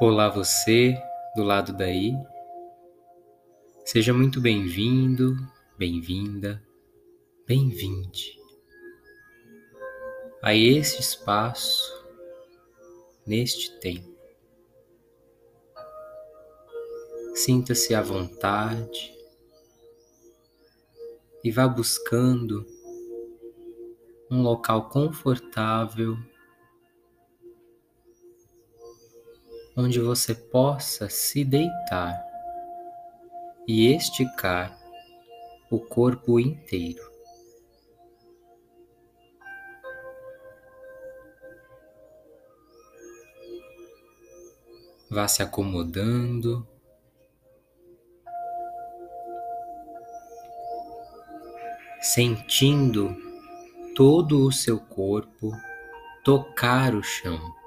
Olá, você do lado daí. Seja muito bem-vindo, bem-vinda, bem-vinde a este espaço, neste tempo. Sinta-se à vontade e vá buscando um local confortável onde você possa se deitar e esticar o corpo inteiro. Vá se acomodando. Sentindo todo o seu corpo tocar o chão.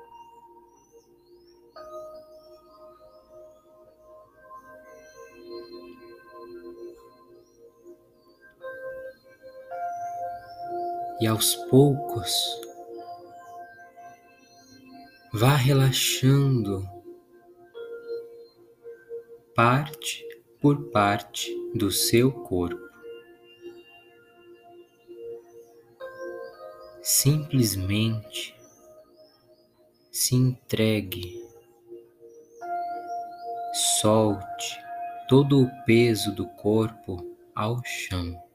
E aos poucos vá relaxando parte por parte do seu corpo. Simplesmente se entregue, solte todo o peso do corpo ao chão.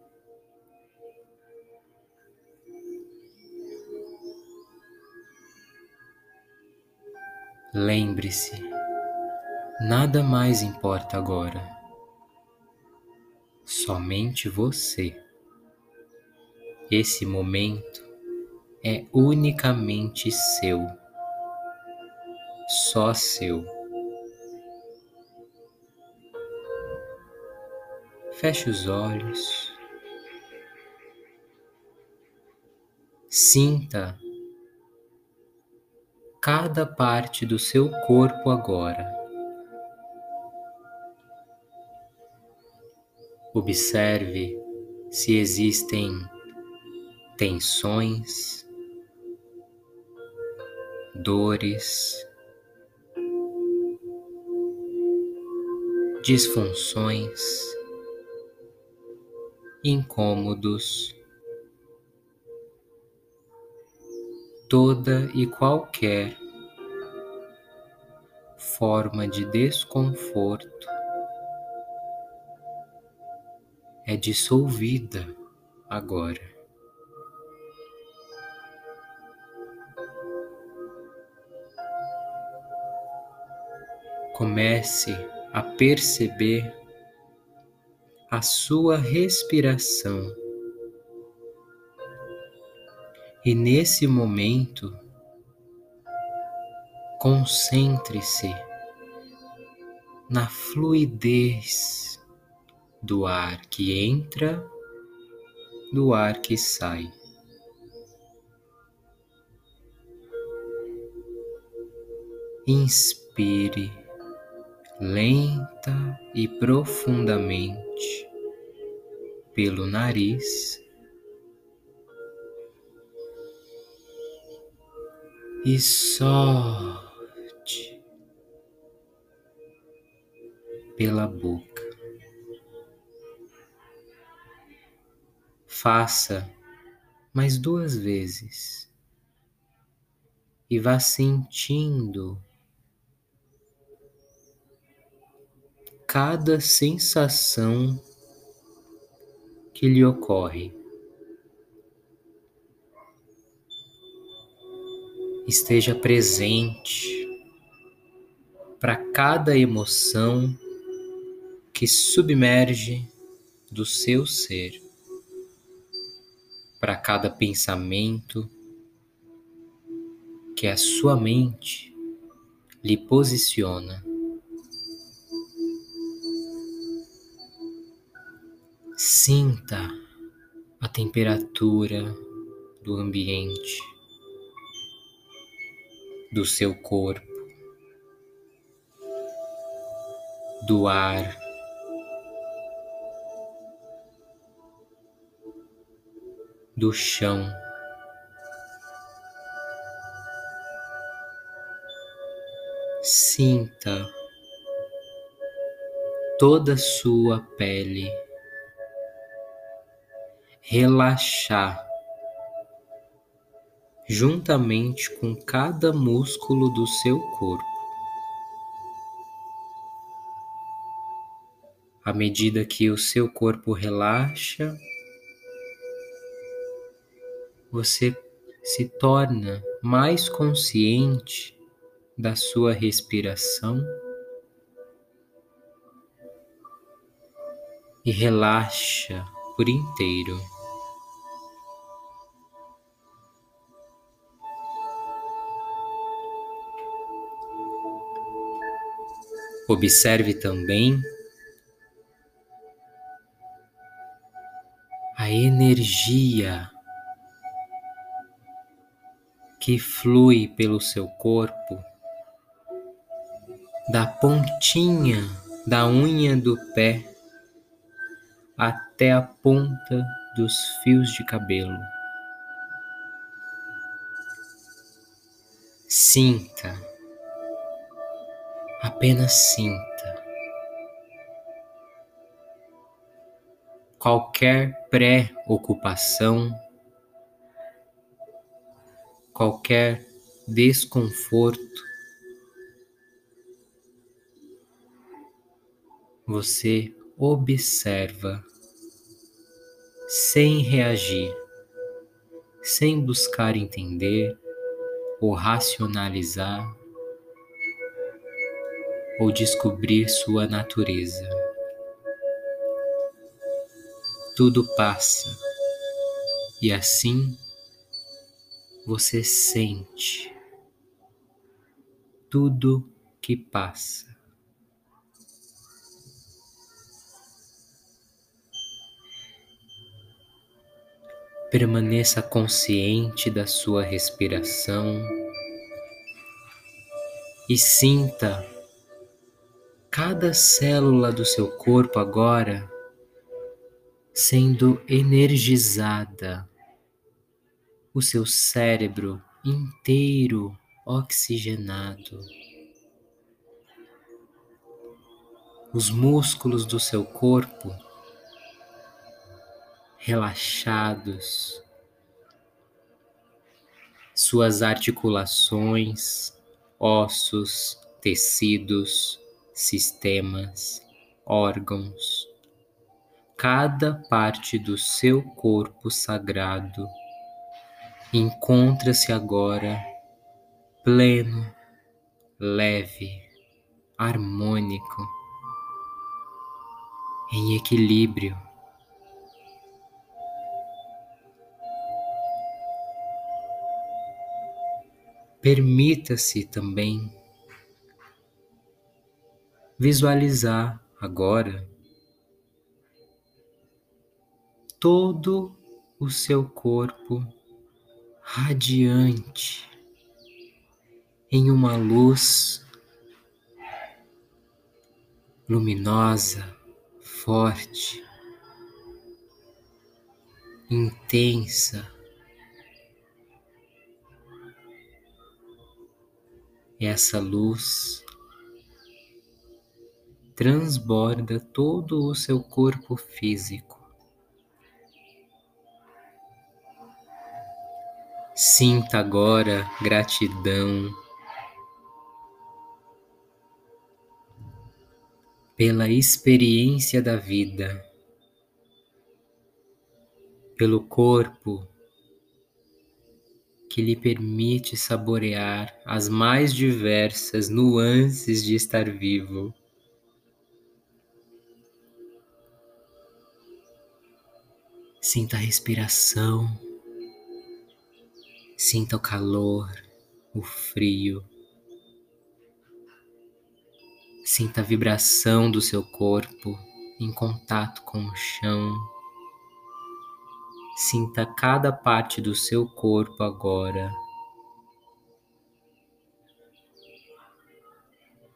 Lembre-se, nada mais importa agora. Somente você. Esse momento é unicamente seu. Só seu. Feche os olhos. Sinta cada parte do seu corpo agora. Observe se existem tensões, dores, disfunções, incômodos toda e qualquer forma de desconforto é dissolvida agora. Comece a perceber a sua respiração. E nesse momento, concentre-se na fluidez do ar que entra, do ar que sai. Inspire lenta e profundamente pelo nariz. E solte pela boca. Faça mais duas vezes e vá sentindo cada sensação que lhe ocorre. Esteja presente para cada emoção que submerge do seu ser, para cada pensamento que a sua mente lhe posiciona. Sinta a temperatura do ambiente do seu corpo, do ar, do chão. Sinta toda sua pele relaxar juntamente com cada músculo do seu corpo. À medida que o seu corpo relaxa, você se torna mais consciente da sua respiração e relaxa por inteiro. Observe também a energia que flui pelo seu corpo, da pontinha da unha do pé até a ponta dos fios de cabelo. Sinta Apenas sinta. Qualquer pré-ocupação, qualquer desconforto, você observa sem reagir, sem buscar entender ou racionalizar ou descobrir sua natureza. Tudo passa e assim você sente tudo que passa. Permaneça consciente da sua respiração e sinta cada célula do seu corpo agora sendo energizada, o seu cérebro inteiro oxigenado, os músculos do seu corpo relaxados, suas articulações, ossos, tecidos, sistemas, órgãos, cada parte do seu corpo sagrado encontra-se agora pleno, leve, harmônico, em equilíbrio. Permita-se também visualizar agora todo o seu corpo radiante em uma luz luminosa, forte, intensa. Essa luz transborda todo o seu corpo físico. Sinta agora gratidão pela experiência da vida, pelo corpo que lhe permite saborear as mais diversas nuances de estar vivo. Sinta a respiração, sinta o calor, o frio. Sinta a vibração do seu corpo em contato com o chão. Sinta cada parte do seu corpo agora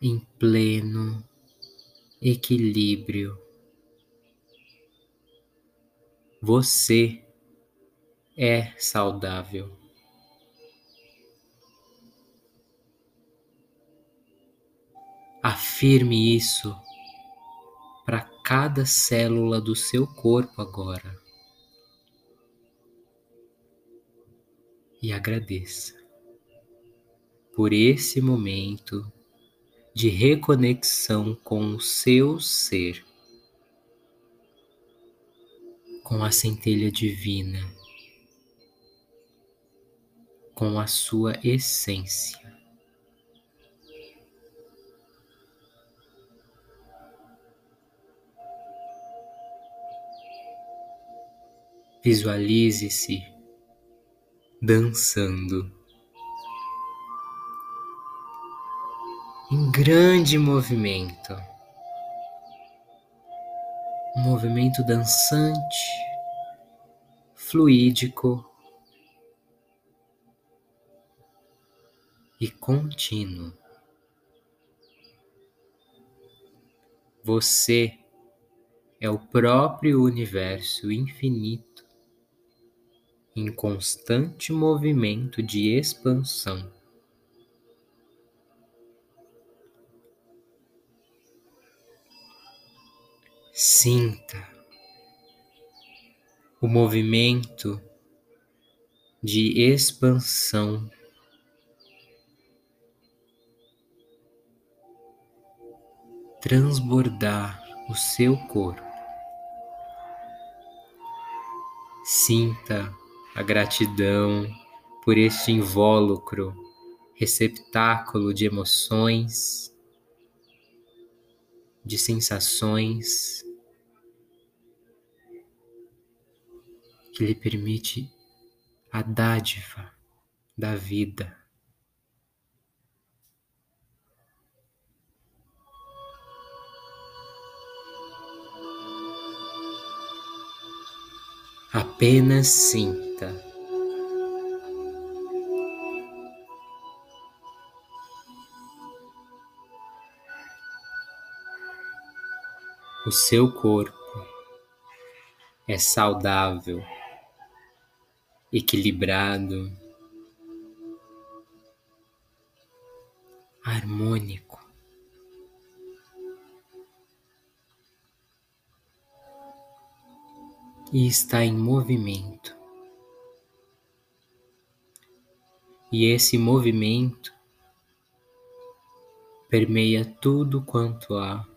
em pleno equilíbrio. Você é saudável. Afirme isso para cada célula do seu corpo agora. E agradeça por esse momento de reconexão com o seu ser, com a centelha divina, com a sua essência. Visualize-se dançando em grande movimento. Um movimento dançante, fluídico e contínuo. Você é o próprio universo infinito em constante movimento de expansão. Sinta o movimento de expansão transbordar o seu corpo. Sinta a gratidão por este invólucro, receptáculo de emoções, de sensações que lhe permite a dádiva da vida. Apenas sinta. O seu corpo é saudável, equilibrado, harmônico. e está em movimento. E esse movimento permeia tudo quanto há.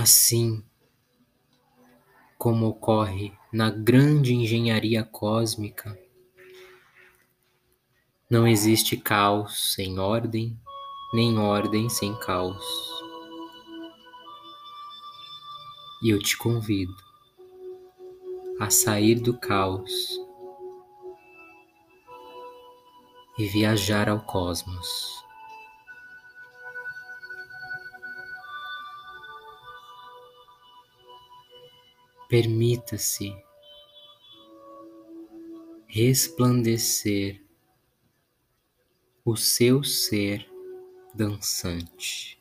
Assim como ocorre na grande engenharia cósmica, não existe caos sem ordem, nem ordem sem caos. E eu te convido a sair do caos e viajar ao cosmos. Permita-se resplandecer o seu ser dançante.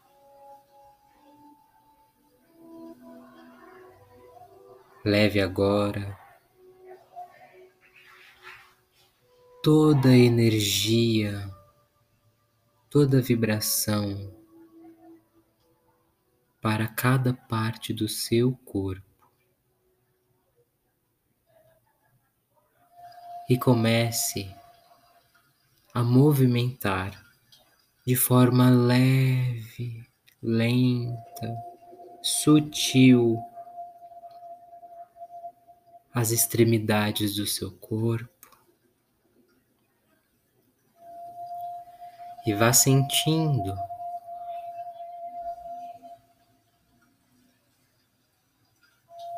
Leve agora toda a energia, toda a vibração para cada parte do seu corpo. E comece a movimentar de forma leve, lenta, sutil as extremidades do seu corpo. E vá sentindo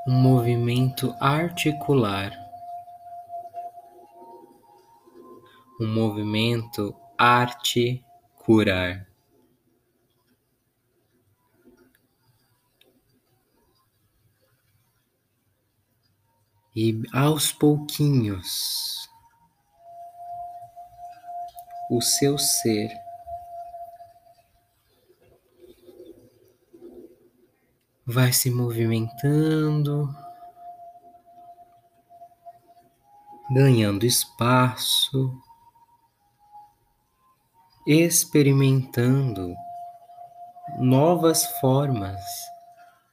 um movimento articular um movimento arte curar. E aos pouquinhos, o seu ser vai se movimentando ganhando espaço, experimentando novas formas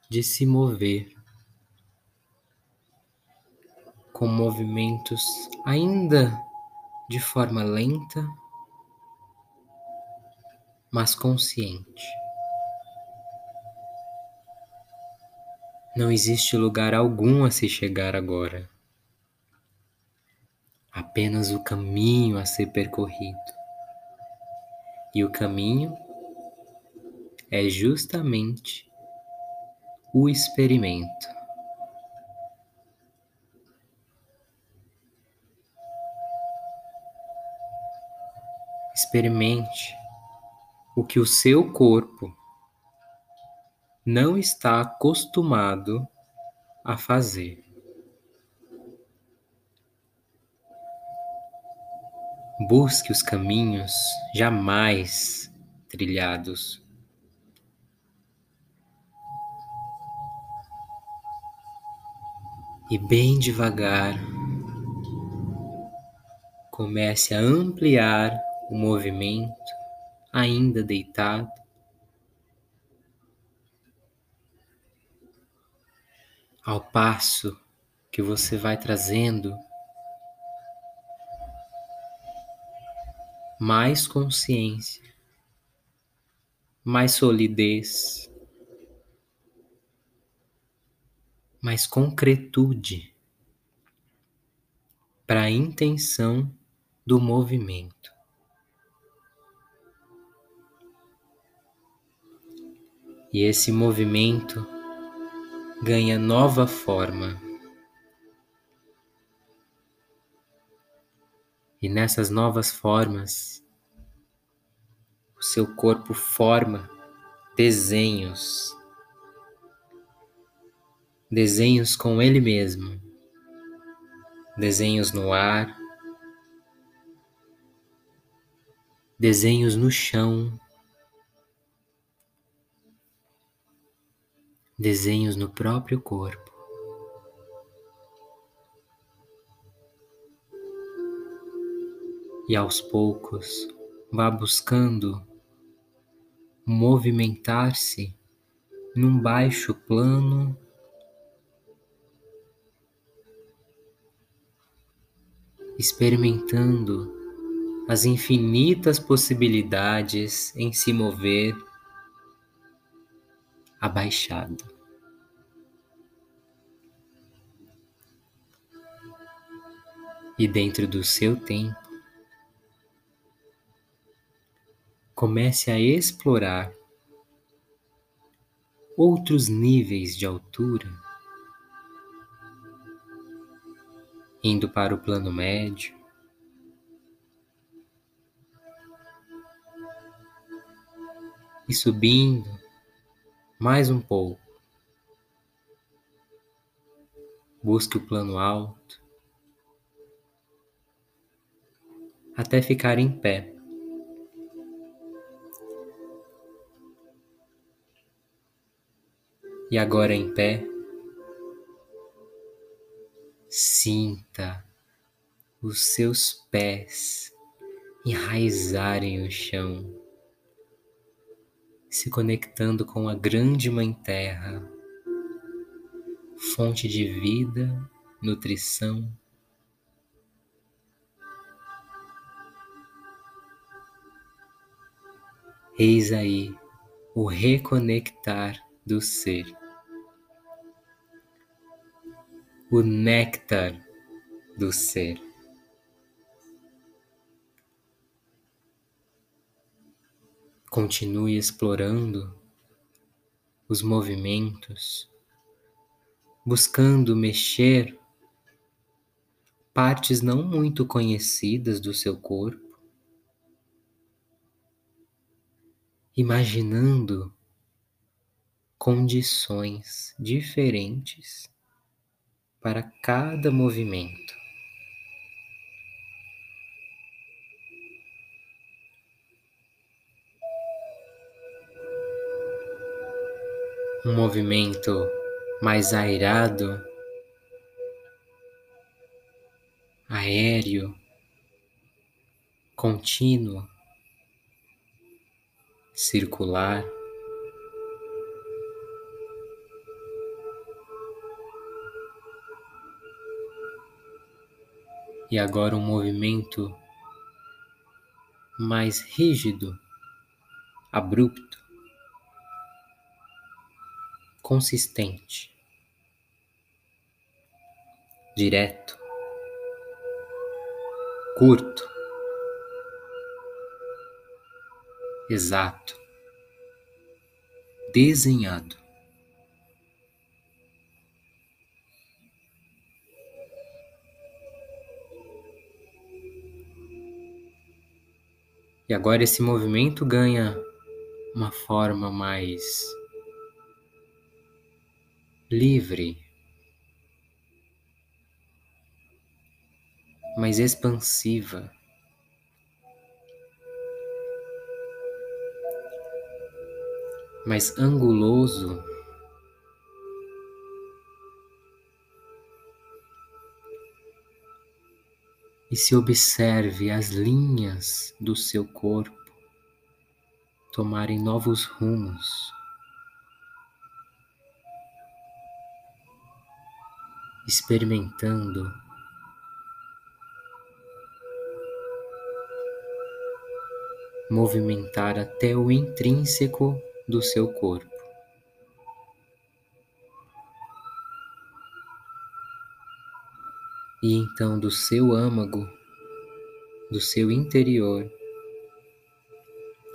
de se mover, com movimentos ainda de forma lenta, mas consciente. Não existe lugar algum a se chegar agora, apenas o caminho a ser percorrido. E o caminho é justamente o experimento. Experimente o que o seu corpo não está acostumado a fazer. Busque os caminhos jamais trilhados. E bem devagar, comece a ampliar o movimento, ainda deitado. Ao passo que você vai trazendo mais consciência, mais solidez, mais concretude para a intenção do movimento. E esse movimento ganha nova forma. E nessas novas formas, o seu corpo forma desenhos. Desenhos com ele mesmo, desenhos no ar, desenhos no chão, desenhos no próprio corpo. E aos poucos vá buscando movimentar-se num baixo plano experimentando as infinitas possibilidades em se mover abaixado. E dentro do seu tempo, comece a explorar outros níveis de altura indo para o plano médio. E subindo mais um pouco. Busque o plano alto até ficar em pé. E agora em pé, Sinta os seus pés enraizarem o chão, se conectando com a grande Mãe Terra, fonte de vida, nutrição. Eis aí o reconectar do ser. o néctar do ser. Continue explorando os movimentos, buscando mexer partes não muito conhecidas do seu corpo, imaginando condições diferentes para cada movimento. Um movimento mais airado aéreo, contínuo, circular. E agora um movimento mais rígido, abrupto, consistente, direto, curto, exato, desenhado. E agora esse movimento ganha uma forma mais livre, mais expansiva. Mais anguloso. E se observe as linhas do seu corpo tomarem novos rumos. Experimentando movimentar até o intrínseco do seu corpo. E então do seu âmago, do seu interior,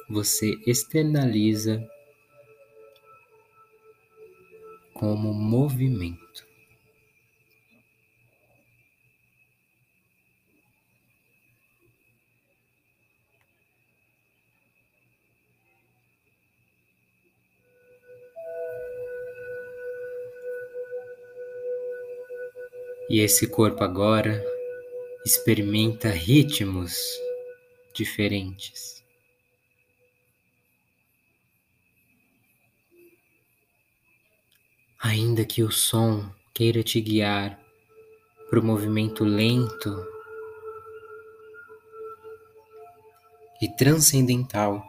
você externaliza como movimento. E esse corpo agora experimenta ritmos diferentes. Ainda que o som queira te guiar para o movimento lento e transcendental,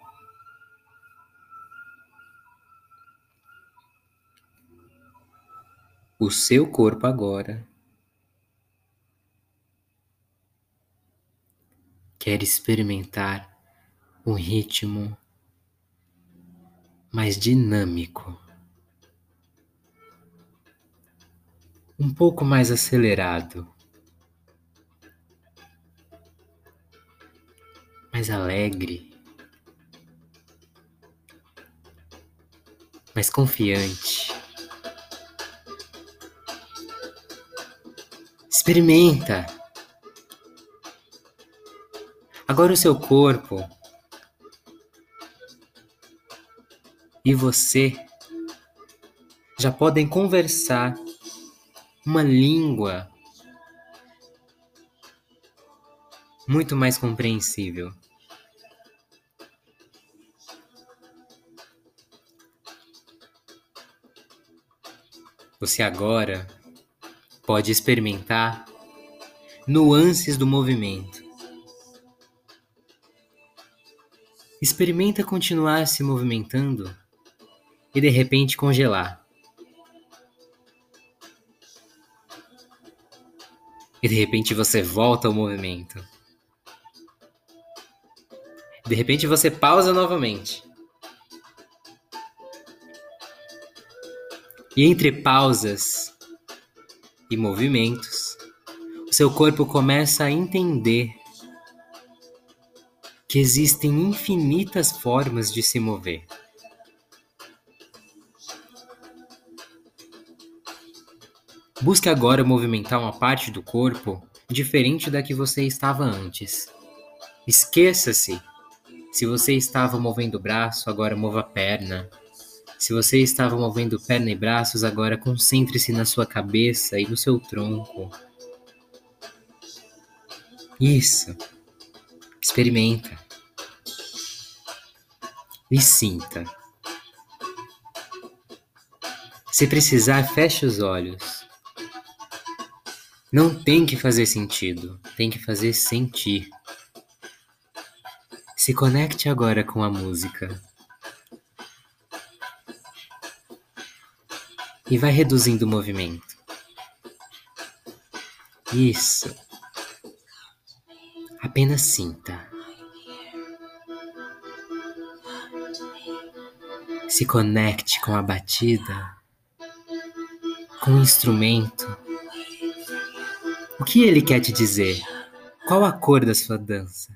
o seu corpo agora quer experimentar um ritmo mais dinâmico, um pouco mais acelerado, mais alegre, mais confiante. Experimenta. Agora o seu corpo e você já podem conversar uma língua muito mais compreensível. Você agora pode experimentar nuances do movimento. Experimenta continuar se movimentando e de repente congelar. E de repente você volta ao movimento. De repente você pausa novamente. E entre pausas e movimentos, o seu corpo começa a entender que existem infinitas formas de se mover. Busque agora movimentar uma parte do corpo diferente da que você estava antes. Esqueça-se. Se você estava movendo o braço, agora mova a perna. Se você estava movendo perna e braços, agora concentre-se na sua cabeça e no seu tronco. Isso. Experimenta e sinta. Se precisar, feche os olhos Não tem que fazer sentido, tem que fazer sentir. Se conecte agora com a música. E vai reduzindo o movimento. Isso. Apenas sinta. Se conecte com a batida, com o instrumento. O que ele quer te dizer? Qual a cor da sua dança?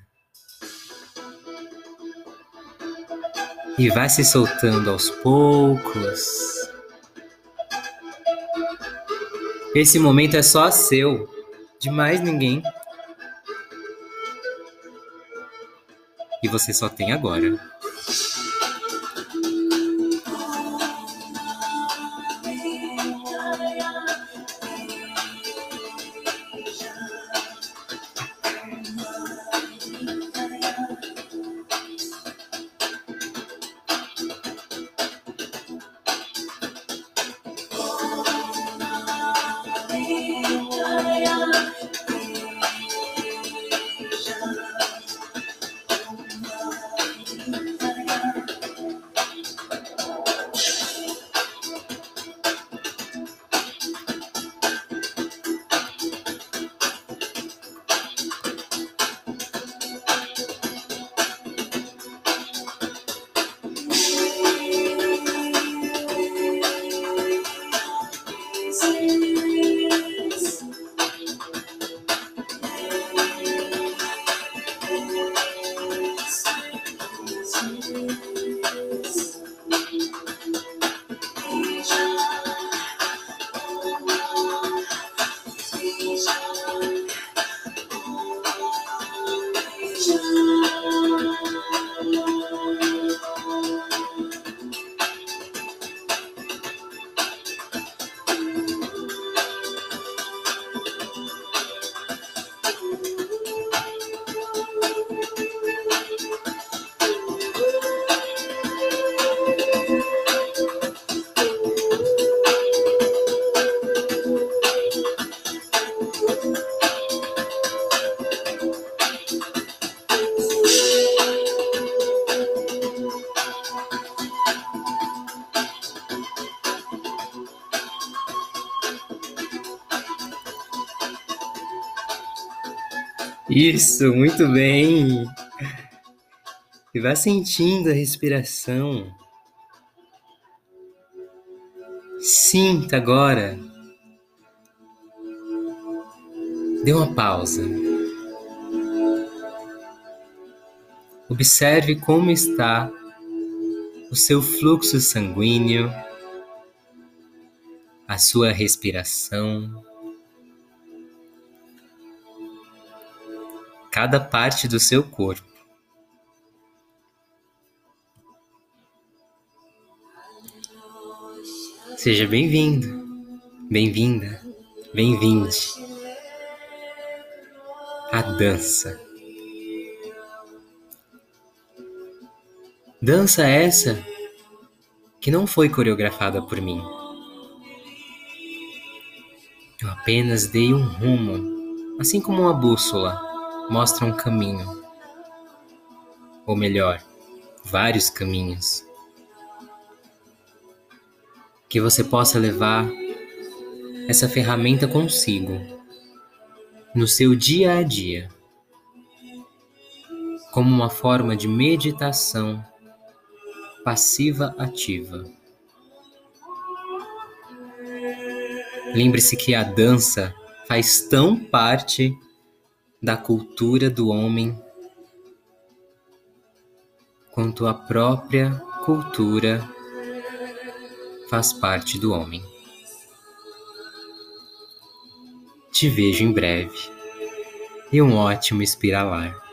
E vai se soltando aos poucos. Esse momento é só seu, de mais ninguém. E você só tem agora. Isso, muito bem. E vá sentindo a respiração. Sinta agora. Dê uma pausa. Observe como está o seu fluxo sanguíneo, a sua respiração. Cada parte do seu corpo. Seja bem-vindo, bem-vinda, bem-vinde à dança. Dança essa que não foi coreografada por mim. Eu apenas dei um rumo, assim como uma bússola mostra um caminho, ou melhor, vários caminhos, que você possa levar essa ferramenta consigo no seu dia a dia, como uma forma de meditação passiva ativa. Lembre-se que a dança faz tão parte da cultura do homem quanto a própria cultura faz parte do homem. Te vejo em breve e um ótimo espiralar.